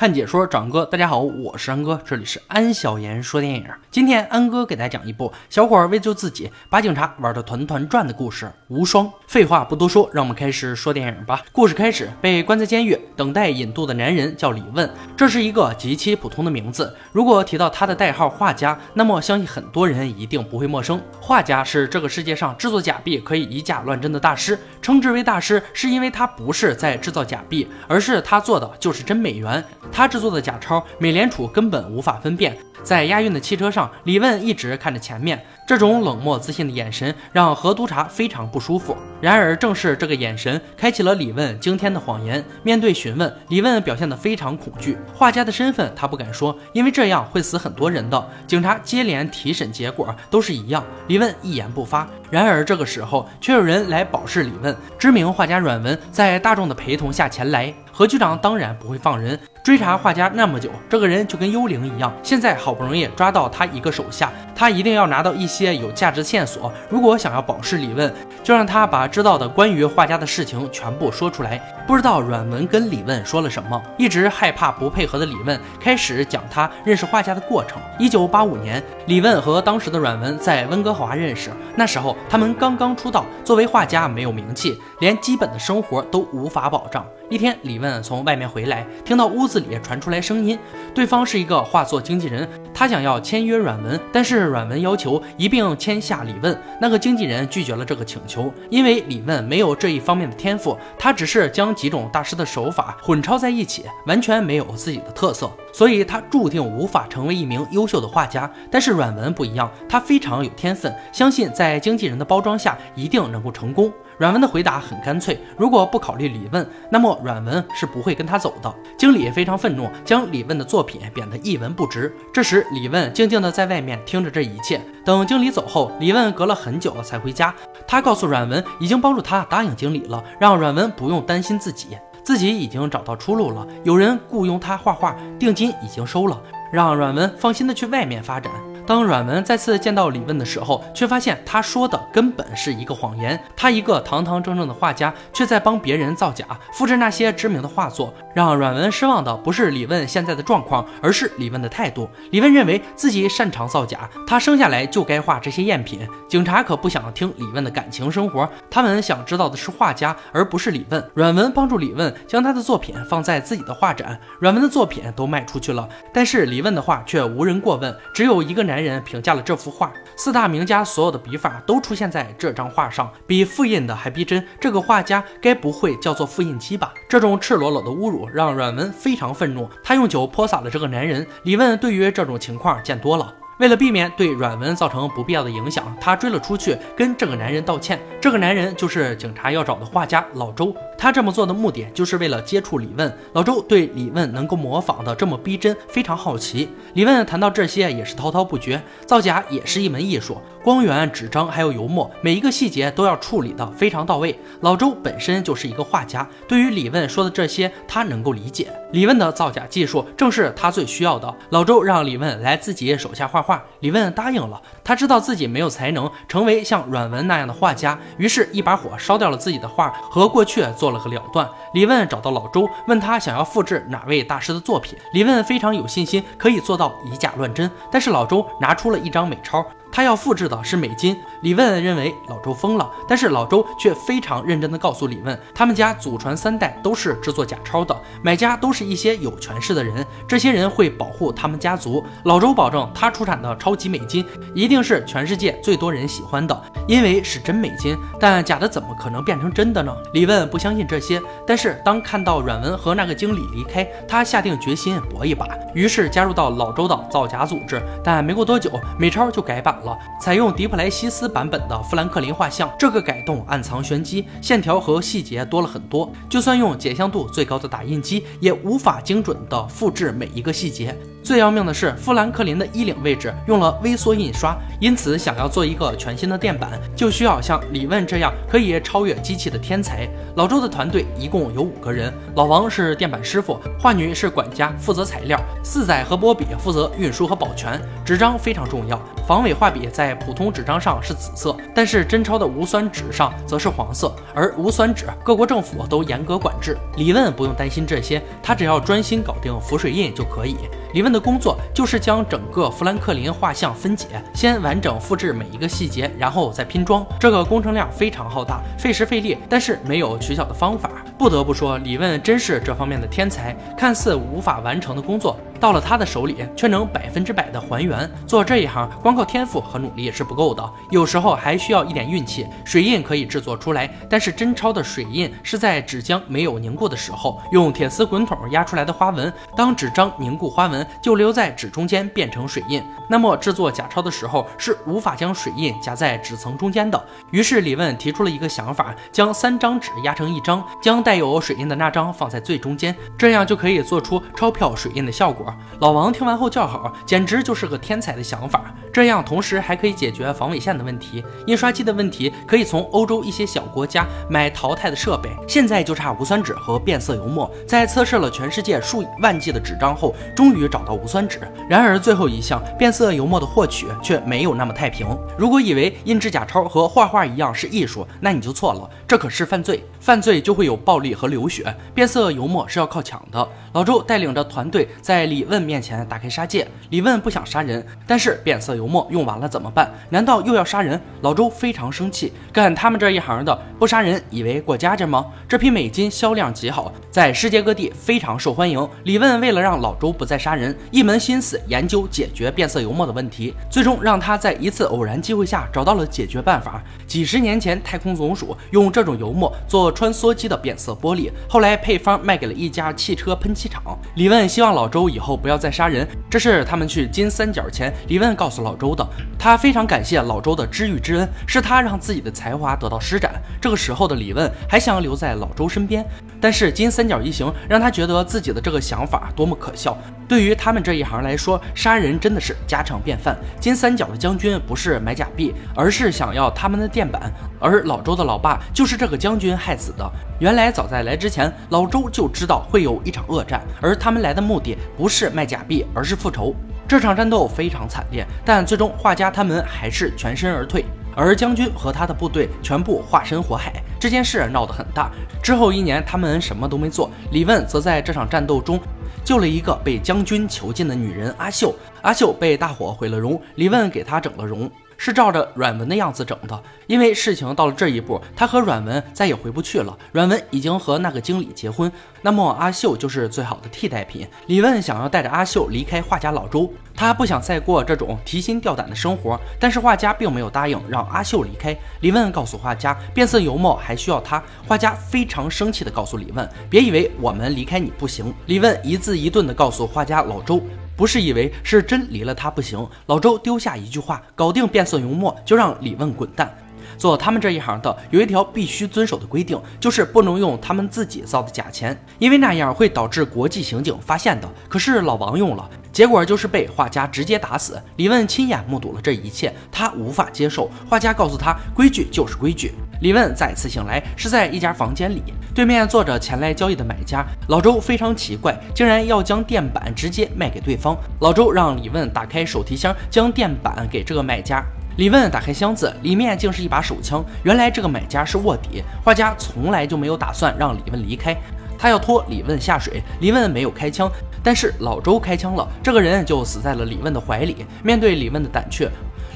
看解说，长哥，大家好，我是安哥，这里是安小言说电影。今天安哥给大家讲一部小伙儿为救自己把警察玩得团团转的故事《无双》。废话不多说，让我们开始说电影吧。故事开始，被关在监狱等待引渡的男人叫李问，这是一个极其普通的名字。如果提到他的代号画家，那么相信很多人一定不会陌生。画家是这个世界上制作假币可以以假乱真的大师，称之为大师，是因为他不是在制造假币，而是他做的就是真美元。他制作的假钞，美联储根本无法分辨。在押运的汽车上，李问一直看着前面，这种冷漠自信的眼神让何督察非常不舒服。然而，正是这个眼神开启了李问惊天的谎言。面对询问，李问表现得非常恐惧。画家的身份他不敢说，因为这样会死很多人的。警察接连提审结果都是一样，李问一言不发。然而这个时候，却有人来保释李问。知名画家阮文在大众的陪同下前来。何局长当然不会放人，追查画家那么久，这个人就跟幽灵一样。现在好不容易抓到他一个手下，他一定要拿到一些有价值线索。如果想要保释李问，就让他把知道的关于画家的事情全部说出来。不知道阮文跟李问说了什么，一直害怕不配合的李问开始讲他认识画家的过程。一九八五年，李问和当时的阮文在温哥华认识，那时候他们刚刚出道，作为画家没有名气，连基本的生活都无法保障。一天，李问从外面回来，听到屋子里传出来声音，对方是一个画作经纪人，他想要签约阮文，但是阮文要求一并签下李问。那个经纪人拒绝了这个请求，因为李问没有这一方面的天赋，他只是将几种大师的手法混抄在一起，完全没有自己的特色，所以他注定无法成为一名优秀的画家。但是阮文不一样，他非常有天分，相信在经纪人的包装下一定能够成功。阮文的回答很干脆，如果不考虑李问，那么阮文是不会跟他走的。经理非常愤怒，将李问的作品贬得一文不值。这时，李问静静地在外面听着这一切。等经理走后，李问隔了很久才回家。他告诉阮文，已经帮助他答应经理了，让阮文不用担心自己，自己已经找到出路了。有人雇佣他画画，定金已经收了，让阮文放心的去外面发展。当阮文再次见到李问的时候，却发现他说的根本是一个谎言。他一个堂堂正正的画家，却在帮别人造假，复制那些知名的画作。让阮文失望的不是李问现在的状况，而是李问的态度。李问认为自己擅长造假，他生下来就该画这些赝品。警察可不想听李问的感情生活，他们想知道的是画家，而不是李问。阮文帮助李问将他的作品放在自己的画展，阮文的作品都卖出去了，但是李问的画却无人过问，只有一个男。人评价了这幅画，四大名家所有的笔法都出现在这张画上，比复印的还逼真。这个画家该不会叫做复印机吧？这种赤裸裸的侮辱让阮文非常愤怒，他用酒泼洒了这个男人。李问对于这种情况见多了。为了避免对阮文造成不必要的影响，他追了出去，跟这个男人道歉。这个男人就是警察要找的画家老周。他这么做的目的，就是为了接触李问。老周对李问能够模仿的这么逼真非常好奇。李问谈到这些也是滔滔不绝。造假也是一门艺术，光源、纸张还有油墨，每一个细节都要处理的非常到位。老周本身就是一个画家，对于李问说的这些，他能够理解。李问的造假技术正是他最需要的。老周让李问来自己手下画画。李问答应了，他知道自己没有才能成为像阮文那样的画家，于是，一把火烧掉了自己的画，和过去做了个了断。李问找到老周，问他想要复制哪位大师的作品。李问非常有信心，可以做到以假乱真，但是老周拿出了一张美钞。他要复制的是美金。李问认为老周疯了，但是老周却非常认真地告诉李问，他们家祖传三代都是制作假钞的，买家都是一些有权势的人，这些人会保护他们家族。老周保证，他出产的超级美金一定是全世界最多人喜欢的，因为是真美金。但假的怎么可能变成真的呢？李问不相信这些，但是当看到阮文和那个经理离开，他下定决心搏一把，于是加入到老周的造假组织。但没过多久，美钞就改版。了，采用迪普莱西斯版本的富兰克林画像，这个改动暗藏玄机，线条和细节多了很多。就算用解像度最高的打印机，也无法精准的复制每一个细节。最要命的是，富兰克林的衣领位置用了微缩印刷，因此想要做一个全新的垫板，就需要像李问这样可以超越机器的天才。老周的团队一共有五个人，老王是垫板师傅，画女是管家，负责材料，四仔和波比负责运输和保全。纸张非常重要。防伪画笔在普通纸张上是紫色，但是真钞的无酸纸上则是黄色。而无酸纸，各国政府都严格管制。李问不用担心这些，他只要专心搞定浮水印就可以。李问的工作就是将整个富兰克林画像分解，先完整复制每一个细节，然后再拼装。这个工程量非常浩大，费时费力，但是没有取巧的方法。不得不说，李问真是这方面的天才。看似无法完成的工作，到了他的手里却能百分之百的还原。做这一行，光靠天赋和努力是不够的，有时候还需要一点运气。水印可以制作出来，但是真钞的水印是在纸浆没有凝固的时候，用铁丝滚筒压出来的花纹。当纸张凝固，花纹就留在纸中间，变成水印。那么制作假钞的时候是无法将水印夹在纸层中间的。于是李问提出了一个想法，将三张纸压成一张，将带有水印的那张放在最中间，这样就可以做出钞票水印的效果。老王听完后叫好，简直就是个天才的想法。这样同时还可以解决防伪线的问题，印刷机的问题可以从欧洲一些小国家买淘汰的设备。现在就差无酸纸和变色油墨。在测试了全世界数万计的纸张后，终于找到无酸纸。然而最后一项变色油墨的获取却没有那么太平。如果以为印制假钞和画画一样是艺术，那你就错了，这可是犯罪。犯罪就会有暴力和流血，变色油墨是要靠抢的。老周带领着团队在里李问面前打开杀戒。李问不想杀人，但是变色油墨用完了怎么办？难道又要杀人？老周非常生气。干他们这一行的不杀人，以为过家家吗？这批美金销量极好，在世界各地非常受欢迎。李问为了让老周不再杀人，一门心思研究解决变色油墨的问题，最终让他在一次偶然机会下找到了解决办法。几十年前，太空总署用这种油墨做。穿梭机的变色玻璃，后来配方卖给了一家汽车喷漆厂。李问希望老周以后不要再杀人，这是他们去金三角前，李问告诉老周的。他非常感谢老周的知遇之恩，是他让自己的才华得到施展。这个时候的李问还想留在老周身边，但是金三角一行让他觉得自己的这个想法多么可笑。对于他们这一行来说，杀人真的是家常便饭。金三角的将军不是买假币，而是想要他们的垫板，而老周的老爸就是这个将军害。死的。原来早在来之前，老周就知道会有一场恶战，而他们来的目的不是卖假币，而是复仇。这场战斗非常惨烈，但最终画家他们还是全身而退，而将军和他的部队全部化身火海。这件事闹得很大。之后一年，他们什么都没做。李问则在这场战斗中救了一个被将军囚禁的女人阿秀。阿秀被大火毁了容，李问给她整了容。是照着阮文的样子整的，因为事情到了这一步，他和阮文再也回不去了。阮文已经和那个经理结婚，那么阿秀就是最好的替代品。李问想要带着阿秀离开画家老周，他不想再过这种提心吊胆的生活，但是画家并没有答应让阿秀离开。李问告诉画家，变色油墨还需要他。画家非常生气的告诉李问，别以为我们离开你不行。李问一字一顿的告诉画家老周。不是以为是真离了他不行。老周丢下一句话，搞定变色油墨，就让李问滚蛋。做他们这一行的有一条必须遵守的规定，就是不能用他们自己造的假钱，因为那样会导致国际刑警发现的。可是老王用了，结果就是被画家直接打死。李问亲眼目睹了这一切，他无法接受。画家告诉他，规矩就是规矩。李问再次醒来，是在一家房间里，对面坐着前来交易的买家。老周非常奇怪，竟然要将垫板直接卖给对方。老周让李问打开手提箱，将垫板给这个买家。李问打开箱子，里面竟是一把手枪。原来这个买家是卧底，画家从来就没有打算让李问离开，他要拖李问下水。李问没有开枪，但是老周开枪了，这个人就死在了李问的怀里。面对李问的胆怯。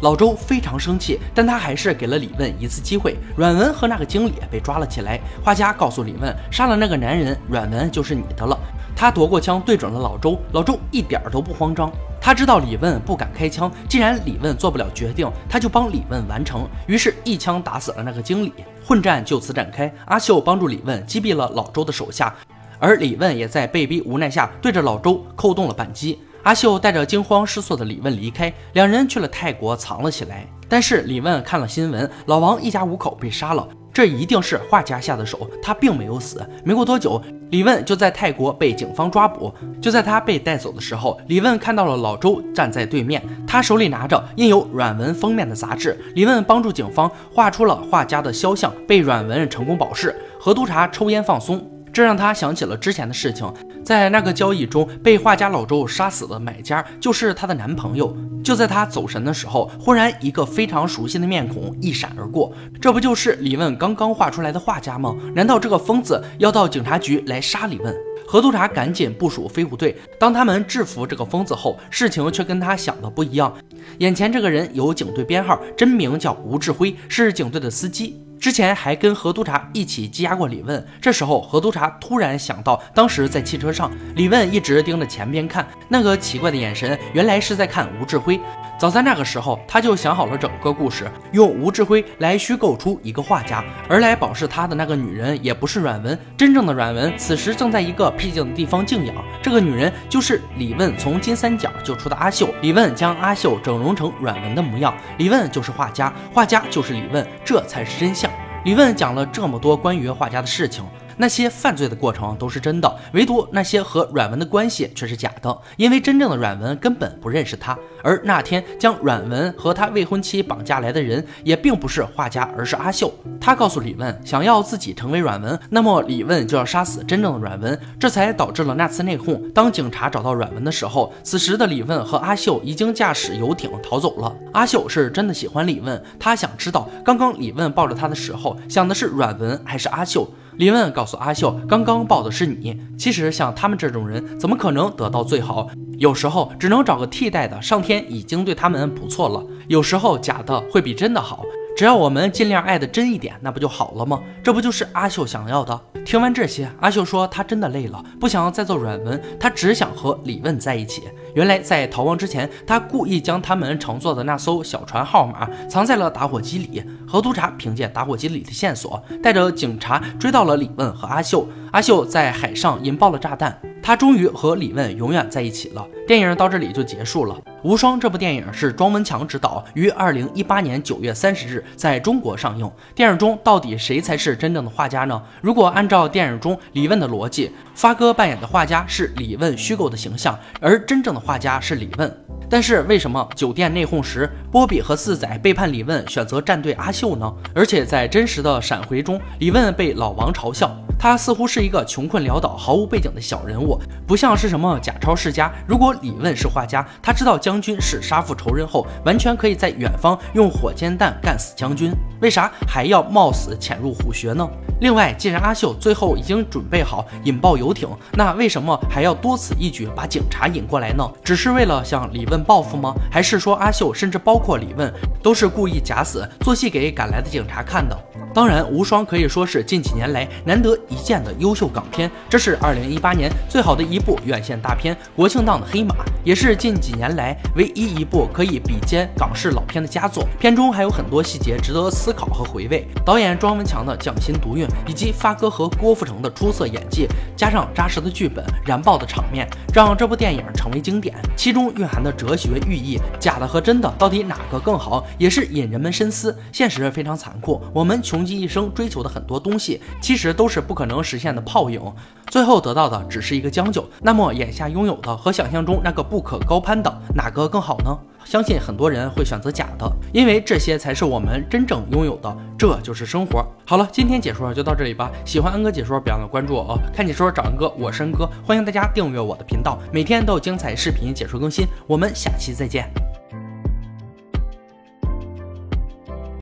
老周非常生气，但他还是给了李问一次机会。阮文和那个经理被抓了起来。画家告诉李问，杀了那个男人，阮文就是你的了。他夺过枪，对准了老周。老周一点都不慌张，他知道李问不敢开枪。既然李问做不了决定，他就帮李问完成。于是，一枪打死了那个经理。混战就此展开。阿秀帮助李问击毙了老周的手下，而李问也在被逼无奈下，对着老周扣动了扳机。阿秀带着惊慌失措的李问离开，两人去了泰国藏了起来。但是李问看了新闻，老王一家五口被杀了，这一定是画家下的手，他并没有死。没过多久，李问就在泰国被警方抓捕。就在他被带走的时候，李问看到了老周站在对面，他手里拿着印有软文封面的杂志。李问帮助警方画出了画家的肖像，被软文成功保释。何督察抽烟放松。这让他想起了之前的事情，在那个交易中被画家老周杀死的买家就是她的男朋友。就在她走神的时候，忽然一个非常熟悉的面孔一闪而过，这不就是李问刚刚画出来的画家吗？难道这个疯子要到警察局来杀李问？何督察赶紧部署飞虎队。当他们制服这个疯子后，事情却跟他想的不一样。眼前这个人有警队编号，真名叫吴志辉，是警队的司机。之前还跟何督察一起羁押过李问。这时候，何督察突然想到，当时在汽车上，李问一直盯着前边看，那个奇怪的眼神，原来是在看吴志辉。早在那个时候，他就想好了整个故事，用吴志辉来虚构出一个画家，而来保释他的那个女人也不是阮文，真正的阮文此时正在一个僻静的地方静养。这个女人就是李问从金三角救出的阿秀，李问将阿秀整容成阮文的模样，李问就是画家，画家就是李问，这才是真相。李问讲了这么多关于画家的事情。那些犯罪的过程都是真的，唯独那些和阮文的关系却是假的，因为真正的阮文根本不认识他。而那天将阮文和他未婚妻绑架来的人，也并不是画家，而是阿秀。他告诉李问，想要自己成为阮文，那么李问就要杀死真正的阮文，这才导致了那次内讧。当警察找到阮文的时候，此时的李问和阿秀已经驾驶游艇逃走了。阿秀是真的喜欢李问，他想知道刚刚李问抱着他的时候，想的是阮文还是阿秀。李问告诉阿秀，刚刚抱的是你。其实像他们这种人，怎么可能得到最好？有时候只能找个替代的。上天已经对他们不错了。有时候假的会比真的好。只要我们尽量爱的真一点，那不就好了吗？这不就是阿秀想要的？听完这些，阿秀说她真的累了，不想再做软文，她只想和李问在一起。原来在逃亡之前，他故意将他们乘坐的那艘小船号码藏在了打火机里。何督察凭借打火机里的线索，带着警察追到了李问和阿秀。阿秀在海上引爆了炸弹。他终于和李问永远在一起了。电影到这里就结束了。《无双》这部电影是庄文强执导，于二零一八年九月三十日在中国上映。电影中到底谁才是真正的画家呢？如果按照电影中李问的逻辑，发哥扮演的画家是李问虚构的形象，而真正的画家是李问。但是为什么酒店内讧时，波比和四仔背叛李问，选择站队阿秀呢？而且在真实的闪回中，李问被老王嘲笑。他似乎是一个穷困潦倒、毫无背景的小人物，不像是什么假钞世家。如果李问是画家，他知道将军是杀父仇人后，完全可以在远方用火箭弹干死将军，为啥还要冒死潜入虎穴呢？另外，既然阿秀最后已经准备好引爆游艇，那为什么还要多此一举把警察引过来呢？只是为了向李问报复吗？还是说阿秀甚至包括李问都是故意假死，做戏给赶来的警察看的？当然，无双可以说是近几年来难得一见的优秀港片，这是二零一八年最好的一部院线大片，国庆档的黑马，也是近几年来唯一一部可以比肩港式老片的佳作。片中还有很多细节值得思考和回味。导演庄文强的匠心独运，以及发哥和郭富城的出色演技，加上扎实的剧本、燃爆的场面，让这部电影成为经典。其中蕴含的哲学寓意，假的和真的到底哪个更好，也是引人们深思。现实非常残酷，我们穷。穷极一生追求的很多东西，其实都是不可能实现的泡影，最后得到的只是一个将就。那么眼下拥有的和想象中那个不可高攀的，哪个更好呢？相信很多人会选择假的，因为这些才是我们真正拥有的，这就是生活。好了，今天解说就到这里吧。喜欢恩哥解说，别忘了关注我哦。看解说找恩哥，我是恩哥，欢迎大家订阅我的频道，每天都有精彩视频解说更新。我们下期再见。